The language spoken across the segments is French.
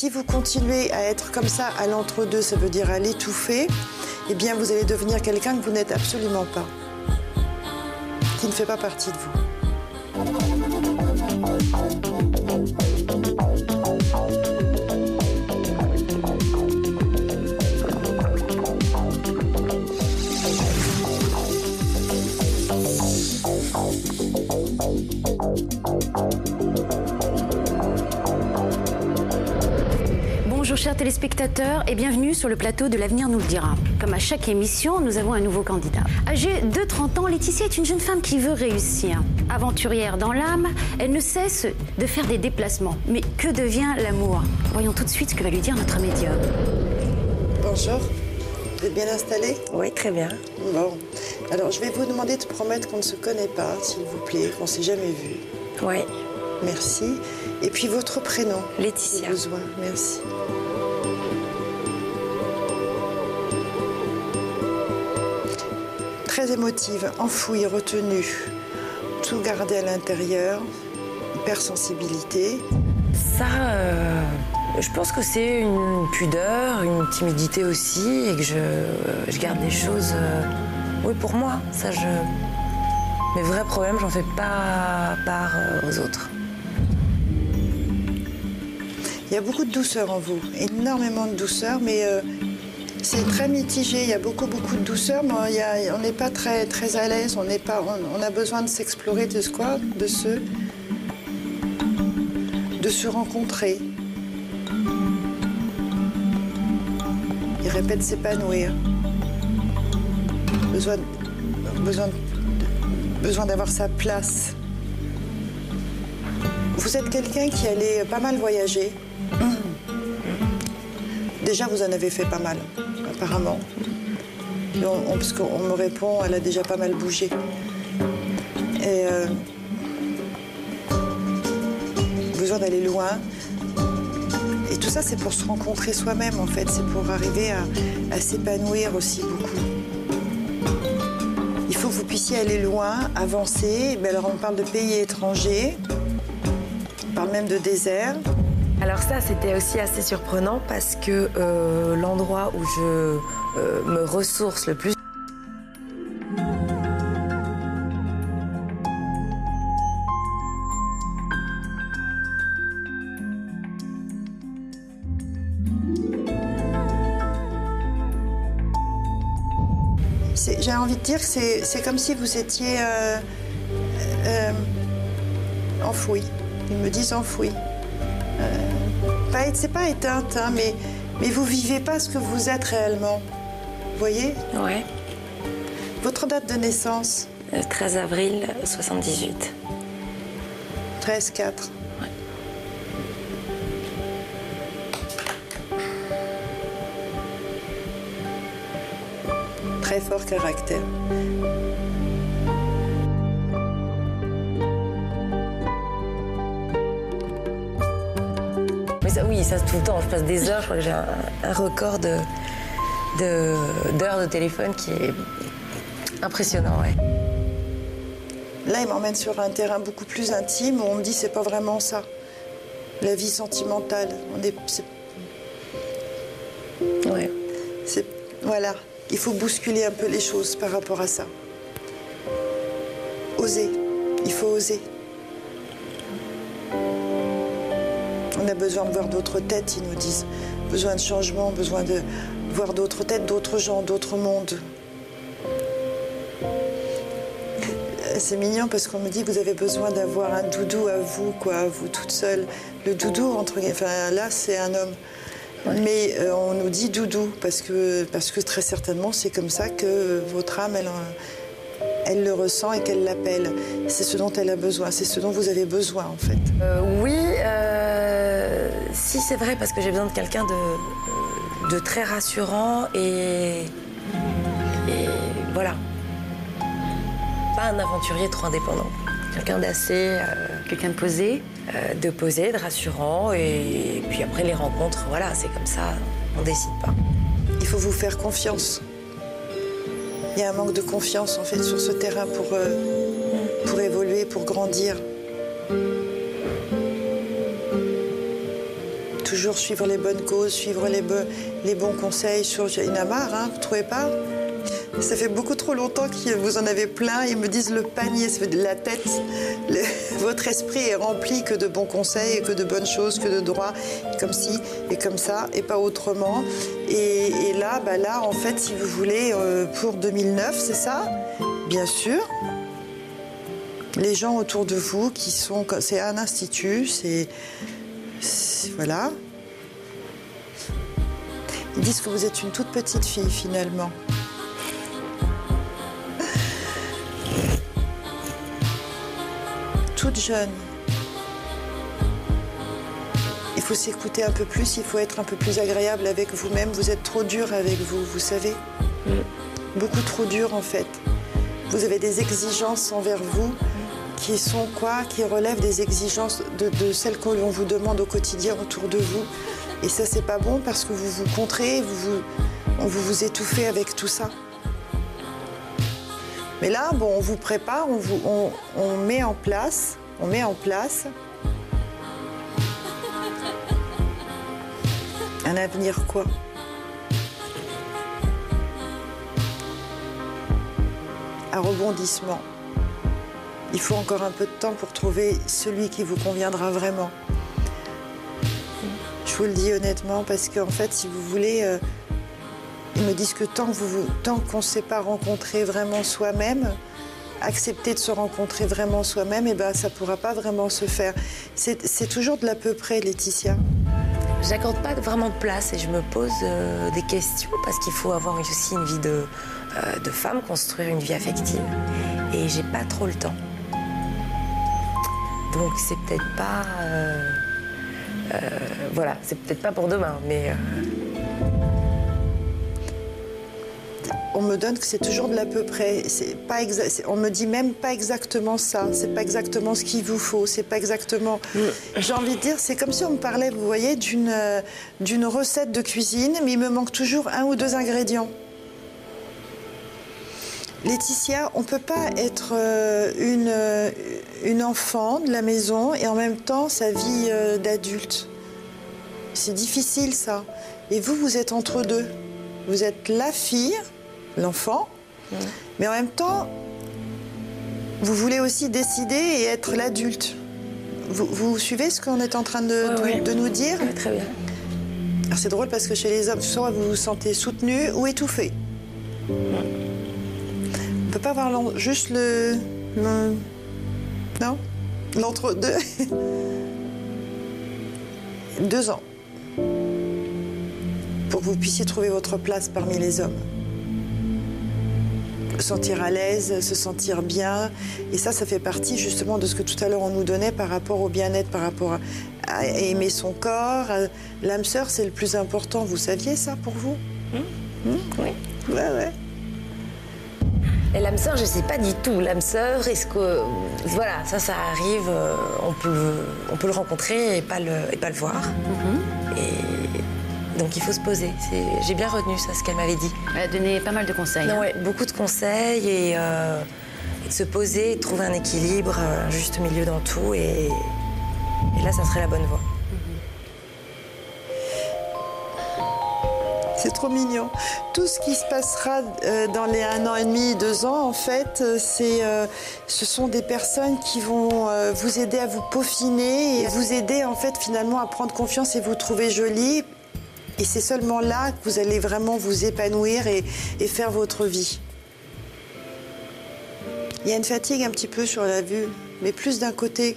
Si vous continuez à être comme ça à l'entre-deux, ça veut dire à l'étouffer, eh bien vous allez devenir quelqu'un que vous n'êtes absolument pas, qui ne fait pas partie de vous. Chers téléspectateurs et bienvenue sur le plateau de l'avenir nous le dira. Comme à chaque émission, nous avons un nouveau candidat. Âgée de 30 ans, Laetitia est une jeune femme qui veut réussir. Aventurière dans l'âme, elle ne cesse de faire des déplacements. Mais que devient l'amour? Voyons tout de suite ce que va lui dire notre médium. Bonjour, vous êtes bien installé Oui, très bien. Bon. Alors je vais vous demander de promettre qu'on ne se connaît pas, s'il vous plaît, qu'on ne s'est jamais vu. Oui. Merci. Et puis votre prénom? Laetitia. J'ai besoin, merci. Émotive, enfouie, retenue, tout gardé à l'intérieur, hypersensibilité. Ça, euh, je pense que c'est une pudeur, une timidité aussi, et que je, je garde des choses, euh, oui, pour moi. Ça, je. Mes vrais problèmes, j'en fais pas part euh, aux autres. Il y a beaucoup de douceur en vous, énormément de douceur, mais c'est très mitigé. Il y a beaucoup, beaucoup de douceur, mais on n'est pas très, très à l'aise. On, on, a besoin de s'explorer, de ce quoi De se, de se rencontrer. Il répète s'épanouir. Besoin, besoin, besoin d'avoir sa place. Vous êtes quelqu'un qui allait pas mal voyager. Déjà, vous en avez fait pas mal, apparemment. On- parce qu'on me répond, elle a déjà pas mal bougé. Et euh, besoin d'aller loin. Et tout ça, c'est pour se rencontrer soi-même, en fait. C'est pour arriver à, s'épanouir aussi beaucoup. Il faut que vous puissiez aller loin, avancer. Alors, on parle de pays étrangers. On parle même de désert. Alors ça, c'était aussi assez surprenant parce que euh, l'endroit où je euh, me ressource le plus, J'ai envie de dire c'est comme si vous étiez euh, enfoui. Ils me disent enfoui. Pas, c'est pas éteinte, hein, mais, mais vous vivez pas ce que vous êtes réellement. Vous voyez? Ouais, Votre date de naissance, euh, 13 avril 78. 13-4. Très fort caractère. Ça, oui, ça tout le temps. Je passe des heures. Je crois que j'ai un, un record de de- d'heures de, téléphone qui est impressionnant. Ouais. Là, il m'emmène sur un terrain beaucoup plus intime où on me dit c'est pas vraiment ça. La vie sentimentale. On est, c'est- Ouais. c'est- voilà. Il faut bousculer un peu les choses par rapport à ça. Oser. Il faut oser. On a besoin de voir d'autres têtes, ils nous disent. Besoin de changement, besoin de voir d'autres têtes, d'autres gens, d'autres mondes. Euh, C'est mignon parce qu'on me dit que vous avez besoin d'avoir un doudou à vous, quoi, à vous toute seule. Le doudou, entre guillemets, enfin là, c'est un homme. Mais euh, on nous dit doudou parce que, parce que très certainement, c'est comme ça que votre âme, elle, euh, elle le ressent et qu'elle l'appelle. C'est ce dont elle a besoin, c'est ce dont vous avez besoin, en fait. Euh, oui, euh, si c'est vrai, parce que j'ai besoin de quelqu'un de, de très rassurant et, et voilà. Pas un aventurier trop indépendant. Quelqu'un d'assez euh, Quelqu'un de posé euh, de posé, de rassurant et, puis après les rencontres, voilà, c'est comme ça, on décide pas. Il faut vous faire confiance. Il y a un manque de confiance, en fait, sur ce terrain pour, euh, pour évoluer, pour grandir. Suivre les bonnes causes, suivre les, les bons conseils sur Inamar, hein, vous trouvez pas? Ça fait beaucoup trop longtemps que vous en avez plein. Ils me disent le panier, la tête. votre esprit est rempli que de bons conseils, que de bonnes choses, que de droits, comme ci et comme ça, et pas autrement. Et, là, bah là, en fait, si vous voulez, euh, pour 2009, c'est ça? Bien sûr. Les gens autour de vous qui sont. C'est un institut, c'est. Voilà. Ils disent que vous êtes une toute petite fille finalement. toute jeune. Il faut s'écouter un peu plus, il faut être un peu plus agréable avec vous-même. Vous êtes trop dur avec vous, vous savez. Mm. Beaucoup trop dur en fait. Vous avez des exigences envers vous qui sont quoi? Qui relèvent des exigences de, celles que l'on vous demande au quotidien autour de vous. Et ça, c'est pas bon parce que vous vous contrez, vous vous, vous étouffez avec tout ça. Mais là, bon, on vous prépare, on, vous, on, met en place, on met en place un avenir quoi? Un rebondissement. Il faut encore un peu de temps pour trouver celui qui vous conviendra vraiment. Vous le dis honnêtement parce qu'en fait, si vous voulez, euh, ils me disent que tant qu'on ne s'est pas rencontré vraiment soi-même, accepter de se rencontrer vraiment soi-même, et eh ben, ça ne pourra pas vraiment se faire. C'est toujours de l'à peu près, Laetitia. J'accorde pas vraiment de place et je me pose euh, des questions parce qu'il faut avoir aussi une vie de, euh, de, femme, construire une vie affective. Et j'ai pas trop le temps. Donc c'est peut-être pas. Voilà, c'est peut-être pas pour demain, mais. on me donne que c'est toujours de l'à peu près. C'est pas on me dit même pas exactement ça. C'est pas exactement ce qu'il vous faut. C'est pas exactement. J'ai envie de dire, c'est comme si on me parlait, vous voyez, d'une euh, d'une recette de cuisine, mais il me manque toujours un ou deux ingrédients. Laetitia, on ne peut pas être euh, une, euh, une enfant de la maison et en même temps sa vie d'adulte. C'est difficile ça. Et vous, vous êtes entre deux. Vous êtes la fille l'enfant, mais en même temps, vous voulez aussi décider et être l'adulte. Vous, suivez ce qu'on est en train de, de, nous dire Très bien. c'est drôle parce que chez les hommes, soit vous vous sentez soutenu ou étouffé. On ne peut pas avoir juste le, le non? L'entre-deux. Deux ans pour que vous puissiez trouver votre place parmi les hommes sentir à l'aise, se sentir bien. Et ça, ça fait partie justement de ce que tout à l'heure on nous donnait par rapport au bien-être, par rapport à, aimer son corps. L'âme sœur, c'est le plus important. Vous saviez ça pour vous? Mmh. Mmh. Oui. Ouais, ouais. Et l'âme sœur, je ne sais pas du tout. L'âme sœur, est-ce que. Voilà, ça, ça arrive, euh, on peut, on peut le rencontrer et pas le, et pas le voir. Et donc il faut se poser. J'ai bien retenu ça, ce qu'elle m'avait dit. Elle a donné pas mal de conseils. Hein. beaucoup de conseils et, euh, de se poser, de trouver un équilibre, un juste milieu dans tout. Et, là, ça serait la bonne voie. C'est trop mignon. Tout ce qui se passera euh, dans les un an et demi, deux ans, en fait, c'est, euh, ce sont des personnes qui vont vous aider à vous peaufiner et vous aider, en fait, finalement, à prendre confiance et vous trouver jolie et c'est seulement là que vous allez vraiment vous épanouir et, faire votre vie. Il y a une fatigue un petit peu sur la vue, mais plus d'un côté.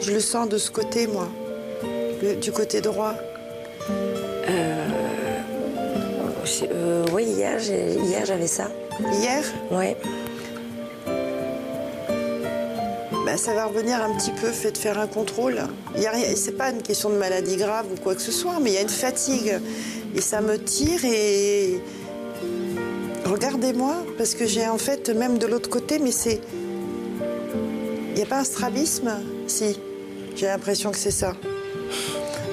Je le sens de ce côté, moi, du côté droit. Hier, hier j'avais ça. Hier? Oui. Bah, ça va revenir un petit peu, fait de faire un contrôle. C'est pas une question de maladie grave ou quoi que ce soit, mais il y a une fatigue. Et ça me tire et. Regardez-moi, parce que j'ai en fait, même de l'autre côté, mais c'est. Il n'y a pas un strabisme? Si, j'ai l'impression que c'est ça.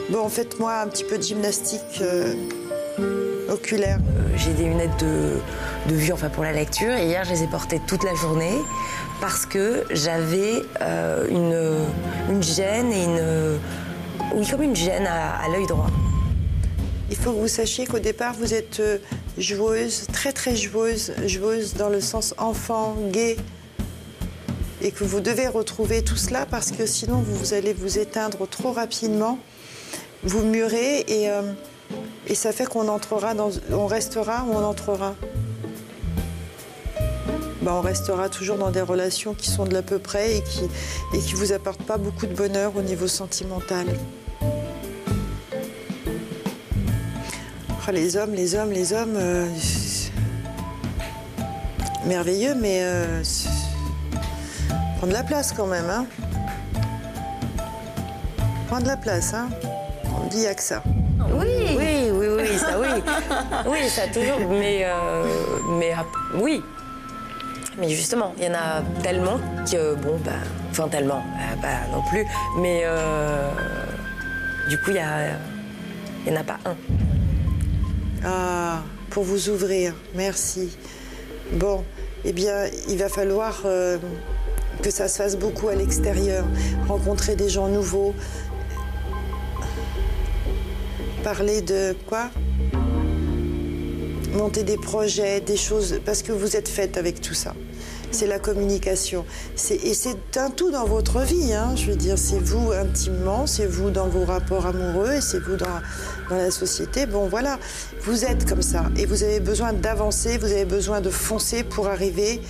Bon, faites-moi un petit peu de gymnastique euh, oculaire. J'ai des lunettes de, de vue, enfin pour la lecture, et hier je les ai portées toute la journée parce que j'avais euh, une, gêne et une, oui, comme une gêne à, l'œil droit. Il faut que vous sachiez qu'au départ, vous êtes euh, joueuse, très très joueuse, joueuse dans le sens enfant, gay, et que vous devez retrouver tout cela parce que sinon vous allez vous éteindre trop rapidement, vous murez et, euh, et ça fait qu'on entrera on restera ou on entrera? Ben, on restera toujours dans des relations qui sont de l'à peu près et qui et qui vous apportent pas beaucoup de bonheur au niveau sentimental. Ah, les hommes, les hommes, les hommes, euh, merveilleux, mais euh, prendre la place quand même, hein. Prendre la place, hein. On dit à que ça. Oui, ça toujours, mais, euh, mais oui, mais justement, il y en a tellement que, bon, bah, enfin tellement, bah, non plus, mais euh, du coup, il n'y en a pas un. Ah, pour vous ouvrir, merci. Bon, eh bien, il va falloir que ça se fasse beaucoup à l'extérieur, rencontrer des gens nouveaux, parler de quoi? Monter des projets, des choses, parce que vous êtes faite avec tout ça c'est la communication. Et c'est un tout dans votre vie, hein. je veux dire, c'est vous intimement, c'est vous dans vos rapports amoureux, et c'est vous dans, la société. Bon, voilà, vous êtes comme ça, et vous avez besoin d'avancer, vous avez besoin de foncer pour arriver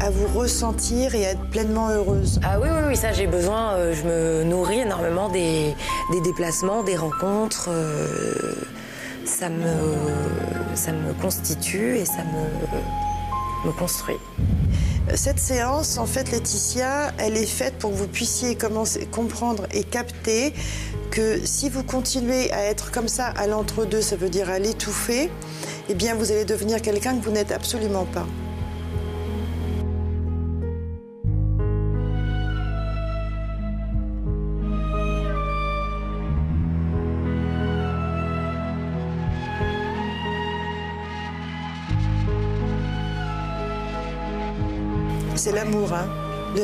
à vous ressentir et à être pleinement heureuse. Ah oui, oui, oui, ça j'ai besoin. Euh, je me nourris énormément des, des déplacements, des rencontres. Euh, ça, me, constitue et ça me construit. Cette séance, en fait, Laetitia, elle est faite pour que vous puissiez comprendre et capter que si vous continuez à être comme ça à l'entre-deux, ça veut dire à l'étouffer, eh bien, vous allez devenir quelqu'un que vous n'êtes absolument pas. C'est l'amour. Hein.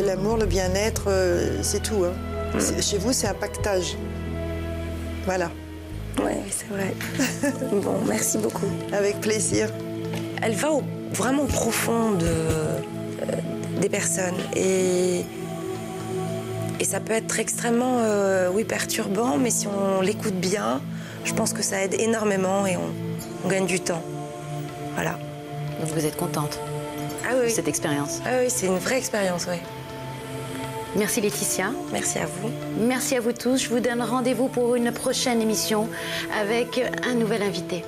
L'amour, le bien-être, euh, c'est tout. Hein. Mm. Chez vous, c'est un pactage. Voilà. Oui, c'est vrai. bon, merci beaucoup. Avec plaisir. Elle va au, vraiment profond de, euh, des personnes. Et, et ça peut être extrêmement euh, oui, perturbant, mais si on l'écoute bien, je pense que ça aide énormément et on, on gagne du temps. Voilà. Vous êtes contente? Ah oui. cette expérience. Ah oui, c'est une vraie expérience, oui. Merci Laetitia. Merci à vous. Merci à vous tous. Je vous donne rendez-vous pour une prochaine émission avec un nouvel invité.